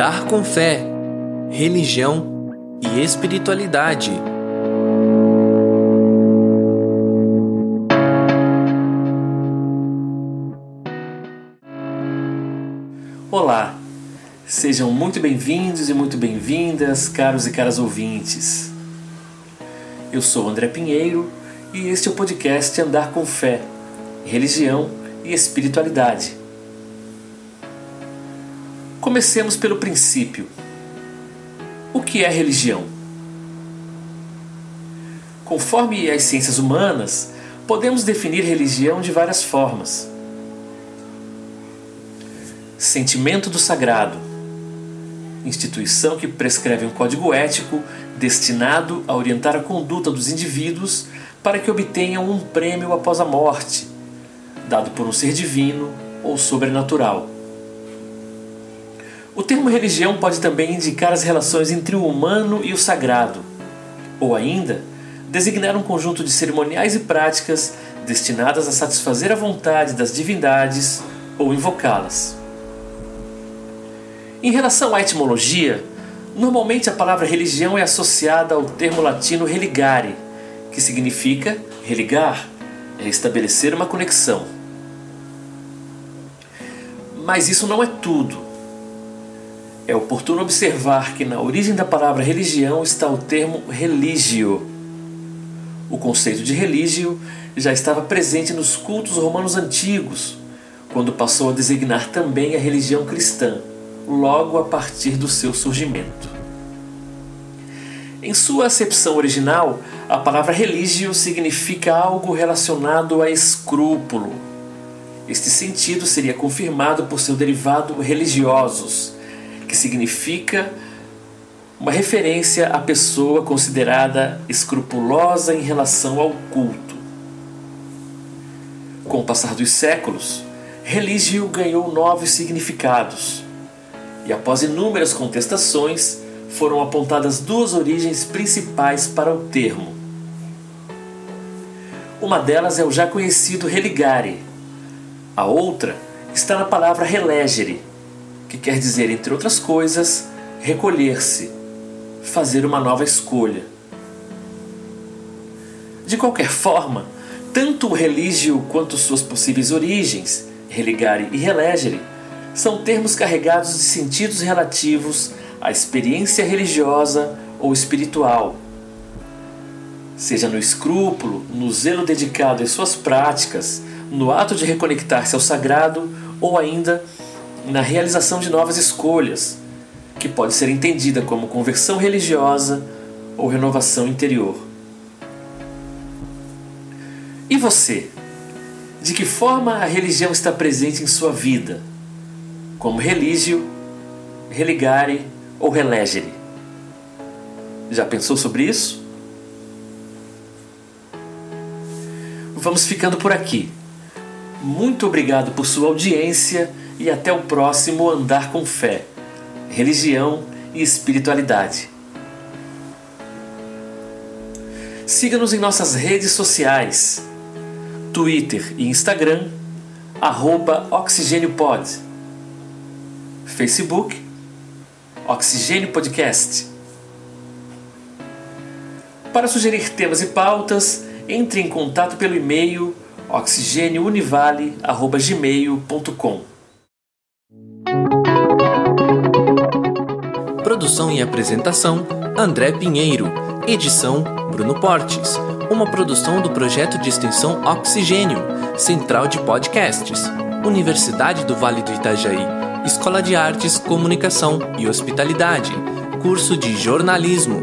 Andar com fé, religião e espiritualidade. Olá, sejam muito bem-vindos e muito bem-vindas, caros e caras ouvintes. Eu sou André Pinheiro e este é o podcast Andar com Fé, Religião e Espiritualidade. Comecemos pelo princípio. O que é religião? Conforme as ciências humanas, podemos definir religião de várias formas. Sentimento do sagrado instituição que prescreve um código ético destinado a orientar a conduta dos indivíduos para que obtenham um prêmio após a morte, dado por um ser divino ou sobrenatural. O termo religião pode também indicar as relações entre o humano e o sagrado, ou ainda designar um conjunto de cerimoniais e práticas destinadas a satisfazer a vontade das divindades ou invocá-las. Em relação à etimologia, normalmente a palavra religião é associada ao termo latino religare, que significa religar, é estabelecer uma conexão. Mas isso não é tudo. É oportuno observar que na origem da palavra religião está o termo religio. O conceito de religio já estava presente nos cultos romanos antigos, quando passou a designar também a religião cristã, logo a partir do seu surgimento. Em sua acepção original, a palavra religio significa algo relacionado a escrúpulo. Este sentido seria confirmado por seu derivado religiosos, significa uma referência à pessoa considerada escrupulosa em relação ao culto. Com o passar dos séculos, religio ganhou novos significados, e após inúmeras contestações, foram apontadas duas origens principais para o termo. Uma delas é o já conhecido religare, a outra está na palavra relegere, que quer dizer, entre outras coisas, recolher-se, fazer uma nova escolha. De qualquer forma, tanto o religio quanto suas possíveis origens, religare e relegere, são termos carregados de sentidos relativos à experiência religiosa ou espiritual. Seja no escrúpulo, no zelo dedicado às suas práticas, no ato de reconectar-se ao sagrado ou ainda na realização de novas escolhas, que pode ser entendida como conversão religiosa ou renovação interior. E você? De que forma a religião está presente em sua vida? Como religio, religare ou relegere? Já pensou sobre isso? Vamos ficando por aqui. Muito obrigado por sua audiência e até o próximo Andar com Fé, Religião e Espiritualidade. Siga-nos em nossas redes sociais, Twitter e Instagram, arroba OxigênioPod, Facebook, Oxigênio Podcast. Para sugerir temas e pautas, entre em contato pelo e-mail oxigêniounivale.gmail.com Produção e apresentação: André Pinheiro. Edição: Bruno Portes. Uma produção do projeto de extensão Oxigênio, Central de Podcasts, Universidade do Vale do Itajaí, Escola de Artes, Comunicação e Hospitalidade, Curso de Jornalismo.